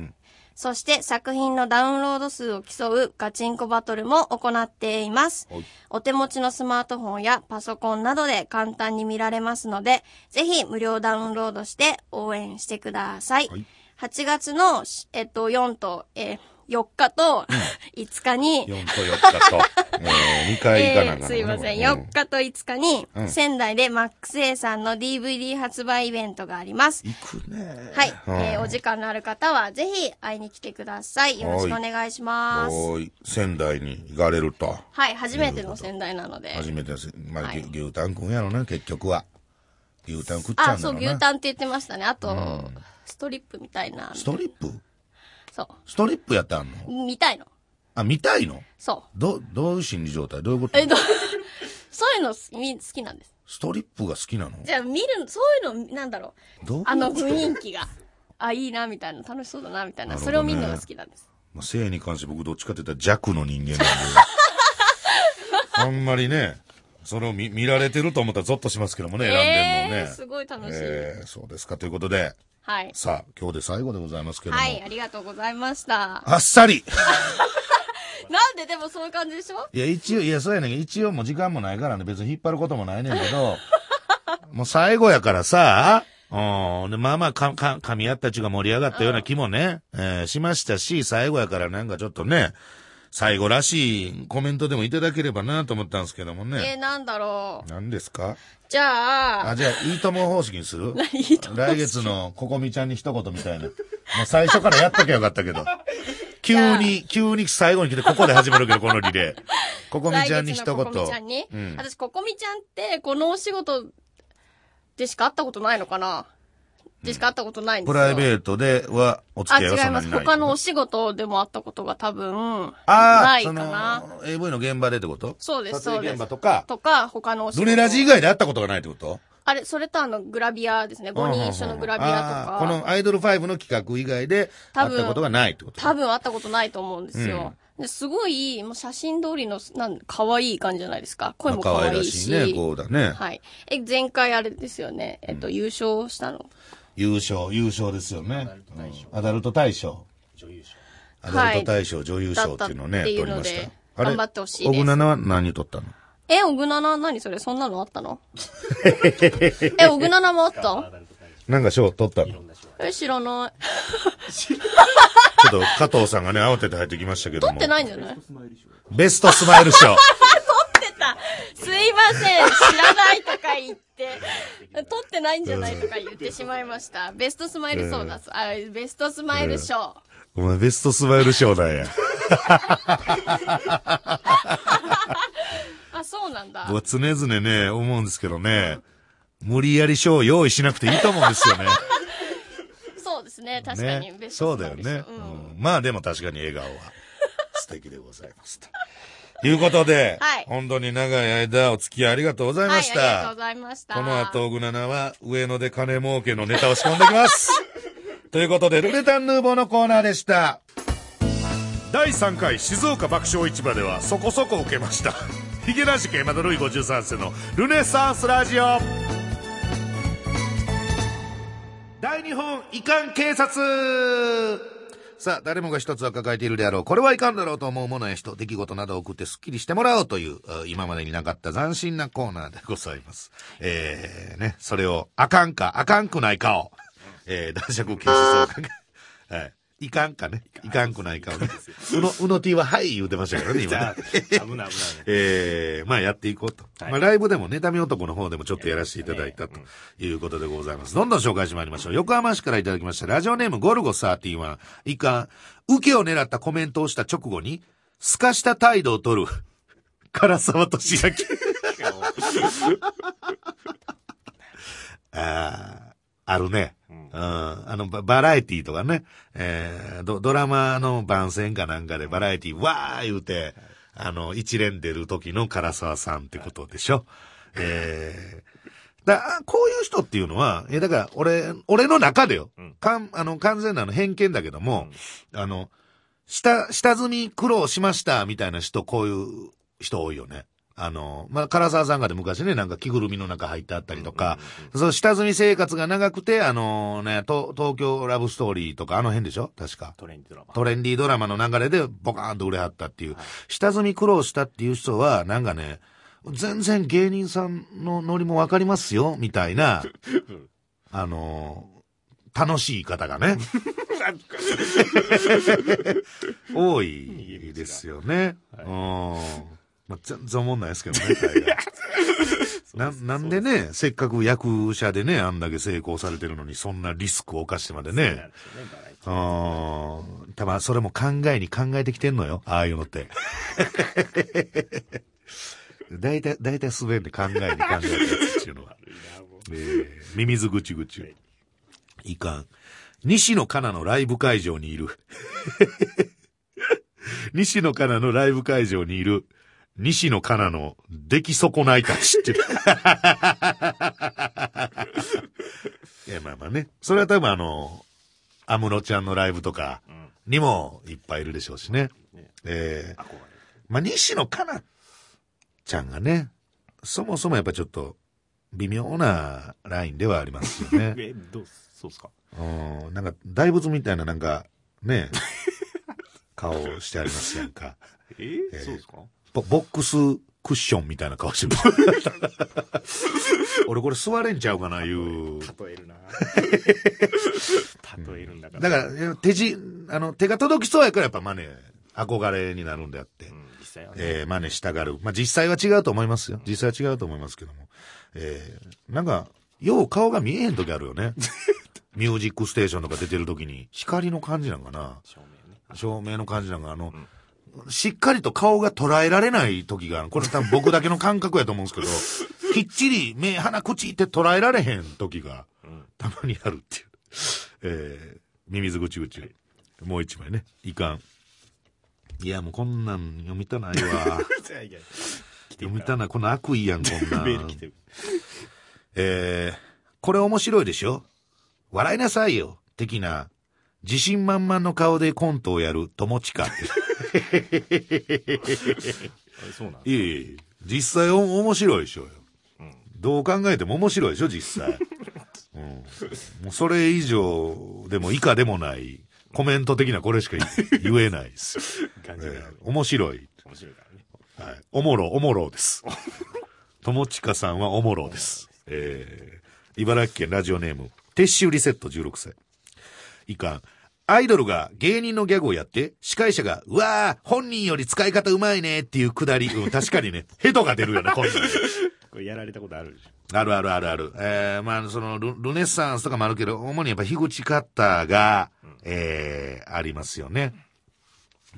そして作品のダウンロード数を競うガチンコバトルも行っていますはい。お手持ちのスマートフォンやパソコンなどで簡単に見られますので、ぜひ無料ダウンロードして応援してください。はい8月の、えっと、4と、えー4日と5日に、4と4日と、えー、2回 行かなあかんなえーすいません。うん4日と5日に、うん仙台でマックス A さんの DVD 発売イベントがあります。行くね。はい。うんえーお時間のある方は、ぜひ会いに来てください。よろしくお願いします。い、仙台に行かれると。はい。初めての仙台なので。初めて。まあ、はい牛牛タンくんやろな、結局は。牛タン食っちゃあ、そう、うんだろうな。牛タンって言ってましたね。あと、ストリップみたいな。ストリップ？そストリップやってあんの？う。見たいの。あ、見たいの？そど、どういう心理状態？どういうこと？う。えっと、そういうのみ好きなんです。ストリップが好きなの？じゃあ見る、そういうの、なんだろう。どうあの雰囲気が。あ、いいな、みたいな。楽しそうだな、みたいな。なねそれを見るのが好きなんです。まあ、性に関して僕どっちかって言ったら弱の人間なんで。あんまりね、それを見見られてると思ったらゾッとしますけどもね、選んでんのね。えー、すごい楽しい。えーそうですか。ということで、はい。さあ、今日で最後でございますけども。はい、ありがとうございました。あっさり なんででもそういう感じでしょ？いや、一応、いや、そうやねんけど、一応もう時間もないからね、別に引っ張ることもないねんけど、もう最後やからさ、うん。で、まあまあ、か、か、噛み合ったちが盛り上がったような気もね、えーしましたし、最後やからなんかちょっとね、最後らしいコメントでもいただければなと思ったんですけどもえね。ー、なんだろう。何ですか？じゃあ、あ、じゃあ、いいとも方式にする？いいとも来月のここみちゃんに一言みたいな。もう最初からやっときゃよかったけど。急に、急に最後に来てここで始まるけど、このリレー。ここみちゃんに一言。ここみちゃんに、うん私、ここみちゃんって、このお仕事でしか会ったことないのかな？でしか会ったことないんですプよ。ライベートではお付あ、き合いは違います。そんなにない。他のお仕事でも会ったことが多分、ああ、ないそかな。の、AV の現場でってこと？そうです、そうです。場とか、とか、他のお仕事。ドネラジ以外で会ったことがないってこと？あれ、それとあの、グラビアですね。5人一緒のグラビアとか。あーこのアイドル5の企画以外で多分会ったことがないってこと？多分会ったことないと思うんですよ。ですごい、もう写真通りの、なん、可愛い感じじゃないですか。声も可可愛ら愛いし。しいね、こうだね。はい。え、前回あれですよね。えっと、優勝したの。優勝、優勝ですよね。うんアダルト大賞。女優賞。アダルト大賞、女優賞っていうのをね、取りましのでた。頑張ってほしいです小倉は何取ったの？え、オグナナ何それ？そんなのあったの？え、オグナナもあった？なんか賞取ったの？ちょえ、知らない。っと加藤さんがね、慌てて入ってきましたけども取って。ないんじゃない？ベストスマイル賞。いません知らないとか言って。取ってないんじゃないとか言ってしまいました。ベストスマイル賞だ。あ、ベストスマイル賞。お前ベストスマイル賞なんや。あ、そうなんだ僕。は常々ね、思うんですけどね、無理やり賞を用意しなくていいと思うんですよね。そうですね。確かに。ねベ。スそうだよトスマイル賞ね、うんうんまあでも確かに笑顔は素敵でございます。ということで、はい本当に長い間お付き合いありがとうございはい、あましりがとうた。ございました。この後、グナナは上野で金儲けのネタを仕込んできます。ということで、ルネタンヌーボーのコーナーでした。第3回静岡爆笑市場ではそこそこ受けました。ヒゲラジケマドルイ53世のルネサンスラジオ。大日本遺憾警察さあ、誰もが一つは抱えているであろう。これはいかんだろうと思うものや人、出来事などを送ってスッキリしてもらおうという、今までになかった斬新なコーナーでございます。えー、ね、それを、あかんか、あかんくないかを、えー、男爵禁止総会。はい。いかんかね。いかんくないかをね。うの、うの T ははい言うてましたからね、今ね。危ない危ない。えー、まあやっていこうと。はいまあライブでも妬み男の方でもちょっとやらせていただいたということでございます。どんどん紹介してまいりましょう。横浜市からいただきました。ラジオネームゴルゴ31。いかん。受けを狙ったコメントをした直後に、透かした態度を取る。唐沢俊明。あーあるね。うん。あの、ババラエティとかね、えード、ドラマの番宣かなんかでバラエティわー言うて、あの、一連出る時の唐沢さんってことでしょ。えー、だ、こういう人っていうのは、え、だから、俺、俺の中でよ。んかん、あの、完全なの偏見だけども、あの、下、下積み苦労しましたみたいな人、こういう人多いよね。あの、まあ、唐沢さんがで昔ね、なんか着ぐるみの中入ってあったりとか、その下積み生活が長くて、あのね、と東京ラブストーリーとかあの辺でしょ？確か。トレンディドラマ。トレンディードラマの流れでボカーンと売れはったっていう、下積み苦労したっていう人は、なんかね、全然芸人さんのノリもわかりますよ、みたいな、あの楽しい方がね、多いですよね。うん。まあ、全然思んないですけどね、大概な、なんでね、せっかく役者でね、あんだけ成功されてるのに、そんなリスクを冒してまでね。なんですよね、バラエティうん。たま、それも考えに考えてきてんのよ。ああいうのって。大体、大体滑んで考えに考えたやつっていうのは。えー、ミミズぐちぐち。いかん。西野カナのライブ会場にいる。西野カナのライブ会場にいる。西野カナの出来損ないたちって。いや、まあまあね。それは多分あの、安室ちゃんのライブとかにもいっぱいいるでしょうしね。ねえー。まあ、西野カナちゃんがね、そもそもやっぱちょっと微妙なラインではありますよね。え、どう、そうっすか？うん、なんか大仏みたいななんか、ね、顔してありますやんか。ええーそうっすか？ボボックスクッションみたいな顔してる。俺これ座れんちゃうかな、いう。例えるな 例えるんだから。だから、手じ、あの、手が届きそうやからやっぱマネ、憧れになるんであって。うん、実際はね。えー、真似したがる。まあ、実際は違うと思いますよ。実際は違うと思いますけども。えー、なんか、よう顔が見えへん時あるよね。ミュージックステーションとか出てる時に、光の感じなんかな。照明ね。照明の感じなんか、あの、しっかりと顔が捉えられない時がある。これ多分僕だけの感覚やと思うんですけど、きっちり目、鼻、口って捉えられへん時が、たまにあるっていう。えー、ミミズぐちぐち。もう一枚ね。いかん。いや、もうこんなん読みたないわ。読みたない。この悪意やん、こんなん。メール来てる。えー、これ面白いでしょ？笑いなさいよ。的な、自信満々の顔でコントをやる友近そうなんいえいえ、実際お面白いでしょうよ。どう考えても面白いでしょ、実際。うん、もうそれ以上でも以下でもない、コメント的なこれしか言えないです。感。えー面白い。面白いからね。はい。おもろ、おもろです。友近さんはおもろです。えー、茨城県ラジオネーム、撤収リセット16歳。いかん。アイドルが芸人のギャグをやって、司会者が、うわー、本人より使い方うまいねっていうくだり、うん、確かにね、ヘドが出るよね、こんなんこれやられたことあるでしょ。あるあるあるある。えー、まあ、そのル、ルネッサンスとかもあるけど、主にやっぱ樋口カッターが、えー、ありますよね。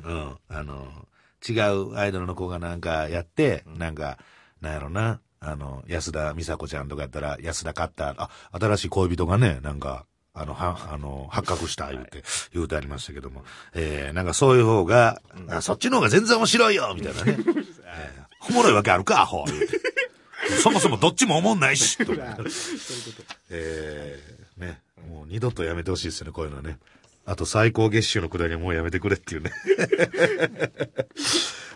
うん。あの、違うアイドルの子がなんかやって、なんか、なんやろな、あの、安田美沙子ちゃんとかやったら、安田カッター、あ、新しい恋人がね、なんか、あの、は、あの、発覚した言うて、言うてありましたけども、えー、なんかそういう方が、あそっちの方が全然面白いよみたいなね。えーおもろいわけあるか、アホ言うて。そもそもどっちも思んないし、とか。えー、ね、もう二度とやめてほしいですよね、こういうのはね。あと最高月収のくだりはもうやめてくれっていうね。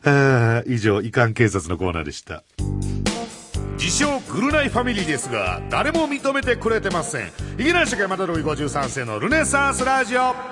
以上、遺憾警察のコーナーでした。自称グルナイファミリーですが、誰も認めてくれてません。ヒゲ男子山田ルイ53世のルネサンスラジオ。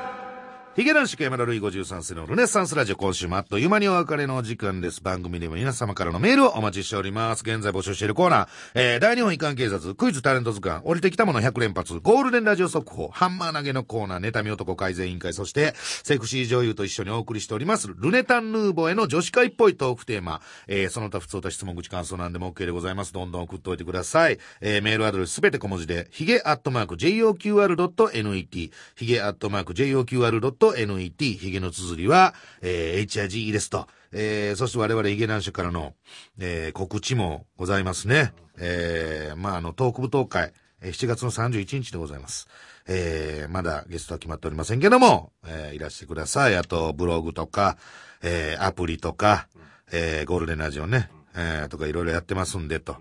ヒゲ男子山田ルイ53世のルネッサンスラジオ今週もあっという間にお別れの時間です。番組でも皆様からのメールをお待ちしております。現在募集しているコーナー、えー、大日本遺憾警察、クイズタレント図鑑、降りてきたもの100連発、ゴールデンラジオ速報、ハンマー投げのコーナー、妬み男改善委員会、そして、セクシー女優と一緒にお送りしております、ルネタンヌーボーへの女子会っぽいトークテーマ、えー、その他普通と質問口感想なんでも OK でございます。どんどん送っておいてください。えー、メールアドレスすべて小文字で、ヒゲアットマーク JOQR.net、ヒゲアットマーク JOQR.net、と NET ヒゲの綴りは、えー、HIGE ですと。えー、そして我々ヒゲ男子からの、えー、告知もございますね。えー、まあ、あの、トーク舞踏会、7月の31日でございます。えー、まだゲストは決まっておりませんけども、えー、いらしてください。あと、ブログとか、えー、アプリとか、えー、ゴールデンラジオね、えー、とかいろいろやってますんで、と。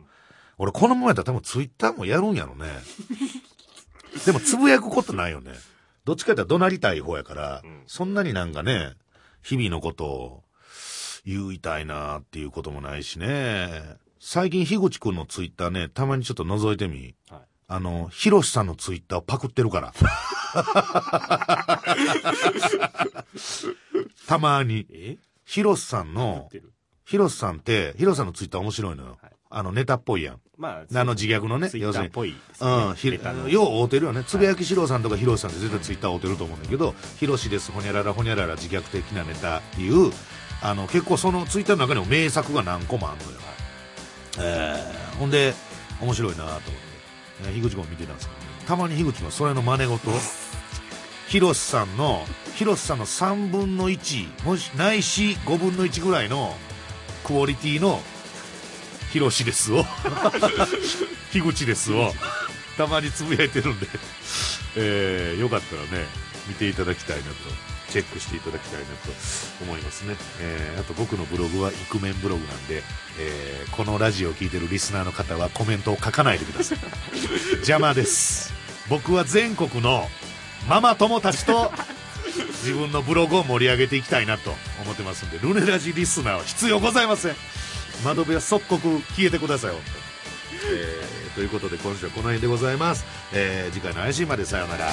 俺、このままやったら多分ツイッターもやるんやろね。でも、つぶやくことないよね。どっちかって怒鳴りたい方やから、そんなになんかね、日々のことを言いたいなっていうこともないしね。最近、樋口くんのツイッターね、たまにちょっと覗いてみ。はい。あの、ヒロシさんのツイッターをパクってるから。たまに。え？ヒロシさんやのヒロシさんって、ヒロシさんのツイッター面白いのよ。はいあの、ネタっぽいやん。まあ、あの自虐のね？ツイッターっぽいですうね。ん、よう会うてるよね。つぶやきしろうさんとかひろしさんって絶対ツイッター会うてると思うんだけど、ひろしです、ほにゃららほにゃらら自虐的なネタっていう、あの、結構そのツイッターの中にも名作が何個もあるのよ。えー、ほんで、面白いなと思って、えー、樋口も見てたんですけど、ね、たまに樋口もそれの真似事、ひろしさんの、ひろしさんの3分の1、もし、ないし5分の1ぐらいのクオリティの、ひろしですを、樋口ですを、たまにつぶやいてるんで、えー、よかったらね、見ていただきたいなと、チェックしていただきたいなと思いますね。えー、あと僕のブログはイクメンブログなんで、えー、このラジオを聞いてるリスナーの方はコメントを書かないでください。邪魔です。僕は全国のママ友たちと自分のブログを盛り上げていきたいなと思ってますんで、ルネラジリスナーは必要ございません。窓辺は即刻消えてください、本当に。えー、ということで今週はこの辺でございます。えー、次回の配信までさようなら。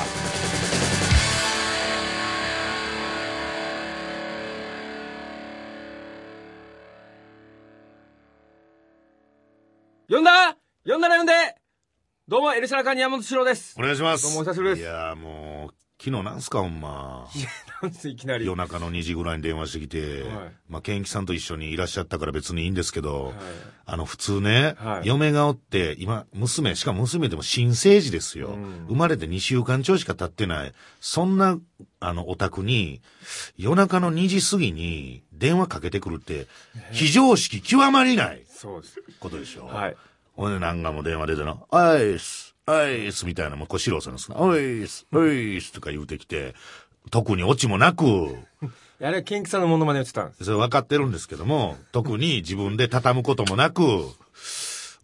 呼んだ？呼んだら呼んでどうも、エルシャラカニ山本史郎です。お願いします。どうもお久しぶりですいやーもう、昨日なんすか、ほんま。いきなり。夜中の2時ぐらいに電話してきて、はいまあ、ケンキさんと一緒にいらっしゃったから別にいいんですけど、はいあの、普通ね、はい嫁がおって、今、娘、しかも娘でも新生児ですよ。うん生まれて2週間ちょいしか経ってない。そんな、あの、お宅に、夜中の2時過ぎに電話かけてくるって、非常識極まりないそうです。ことでしょ。はい。ほんで、なんかもう電話出てな、アイス、アイスみたいな、もうこう、シローさんですな、アイス、アイスとか言うてきて、特にオチもなく、あれはケンキさんのモノマネをしてたんです。それ分かってるんですけども、特に自分で畳むこともなく、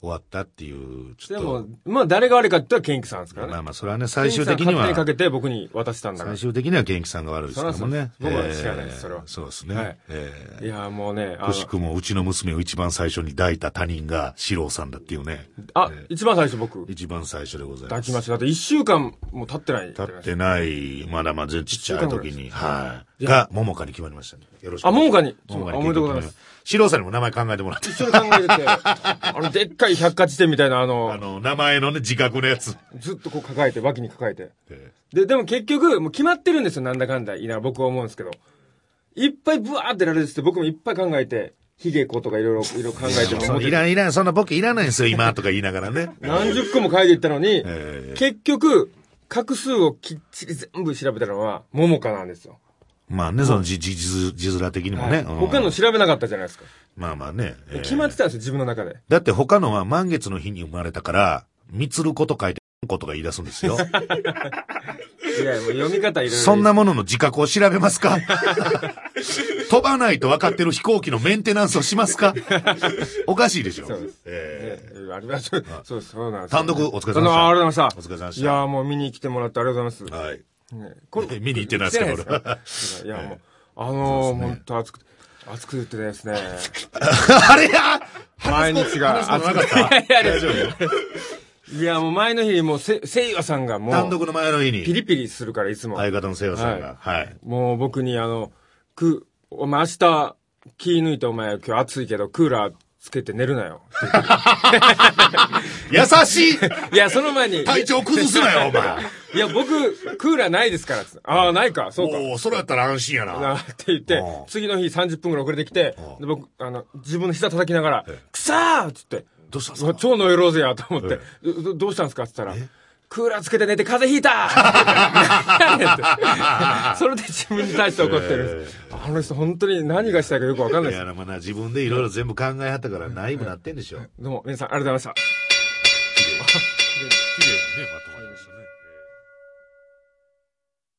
終わったっていう、ちょっでもと、、まあ誰が悪いかって言ったらケンキさんですからね。まあまあ、それはね、最終的にはかけて僕に渡したんだから最。終的には元気さんが悪いですけどもね。僕は知らないですそれはそうですね。はいええいや、もうね、あくしくもうちの娘を一番最初に抱いた他人が四郎さんだっていうね。あ、一番最初僕、一番最初でございます。抱きました。だって一週間も経ってない。立ってない、まだまだちっちゃい時に、はい。が、桃花に決まりましたね。よろしく。あ、桃花に。桃花におめでとうございます。。四郎さんにも名前考えてもらって。一緒に考えてて、あの、でっかい百科事典みたいな、あの、あの、名前のね、自覚のやつ。ずっとこう抱えて、脇に抱えて。えで、でも結局、もう決まってるんですよ、なんだかんだ言いな僕は思うんですけど。いっぱいブワーってやられてて、僕もいっぱい考えて、ヒゲ子とかいろいろ、いろいろ考えてえもいらんいらん、そんなボケいらないんですよ、今、とか言いながらね。何十個も書いていったのに、ええ結局、画数をきっちり全部調べたのは、桃花なんですよ。まあね、その字、字、字字面的にもね。はいうん他の調べなかったじゃないですか。まあまあね。ええ決まってたんですよ、自分の中で。だって他のは満月の日に生まれたから、みつること書いて、ことが言い出すんですよ。いや、もう読み方いろいろ。そんなものの自覚を調べますか？飛ばないと分かってる飛行機のメンテナンスをしますか？おかしいでしょ。そうですええねありがとう。そうです、そうなんです。単独お疲れ様でしたありがとうございました。お疲れ様でしたいやもう見に来てもらってありがとうございます。はい。ねこれ 見に行ってないですか来てないや、もう、あのー、ほんと暑くて、暑くてですね、あれや！毎日が話すことなかった？い。やいやいやいや、もう前の日にもうせ、せいやさんがもう、単独の前の日に、ピリピリするから、いつも。相方のせいやさんが、はい。もう僕にあの、く、お前明日、気抜いてお前今日暑いけどクーラーつけて寝るなよ。優しい。いや、その前に、体調崩すなよ、お前。いや、僕、クーラーないですから。ああ、ないか、そうか。おおそれやったら安心やな。なって言ってうん、次の日30分ぐらい遅れてきてう、んで僕、あの、自分の膝叩きながらええ、くさーっつって、どうしたんですか？超ノイローゼやと思って。どうしたんですか？って言ったら、クーラーつけて寝て風邪ひいた それで自分に対して怒ってるんです。あの人本当に何がしたいかよくわかんないです。いや、まあな、自分でいろいろ全部考えはったから、ナイブなってんでしょ。どうも、皆さんありがとうございました。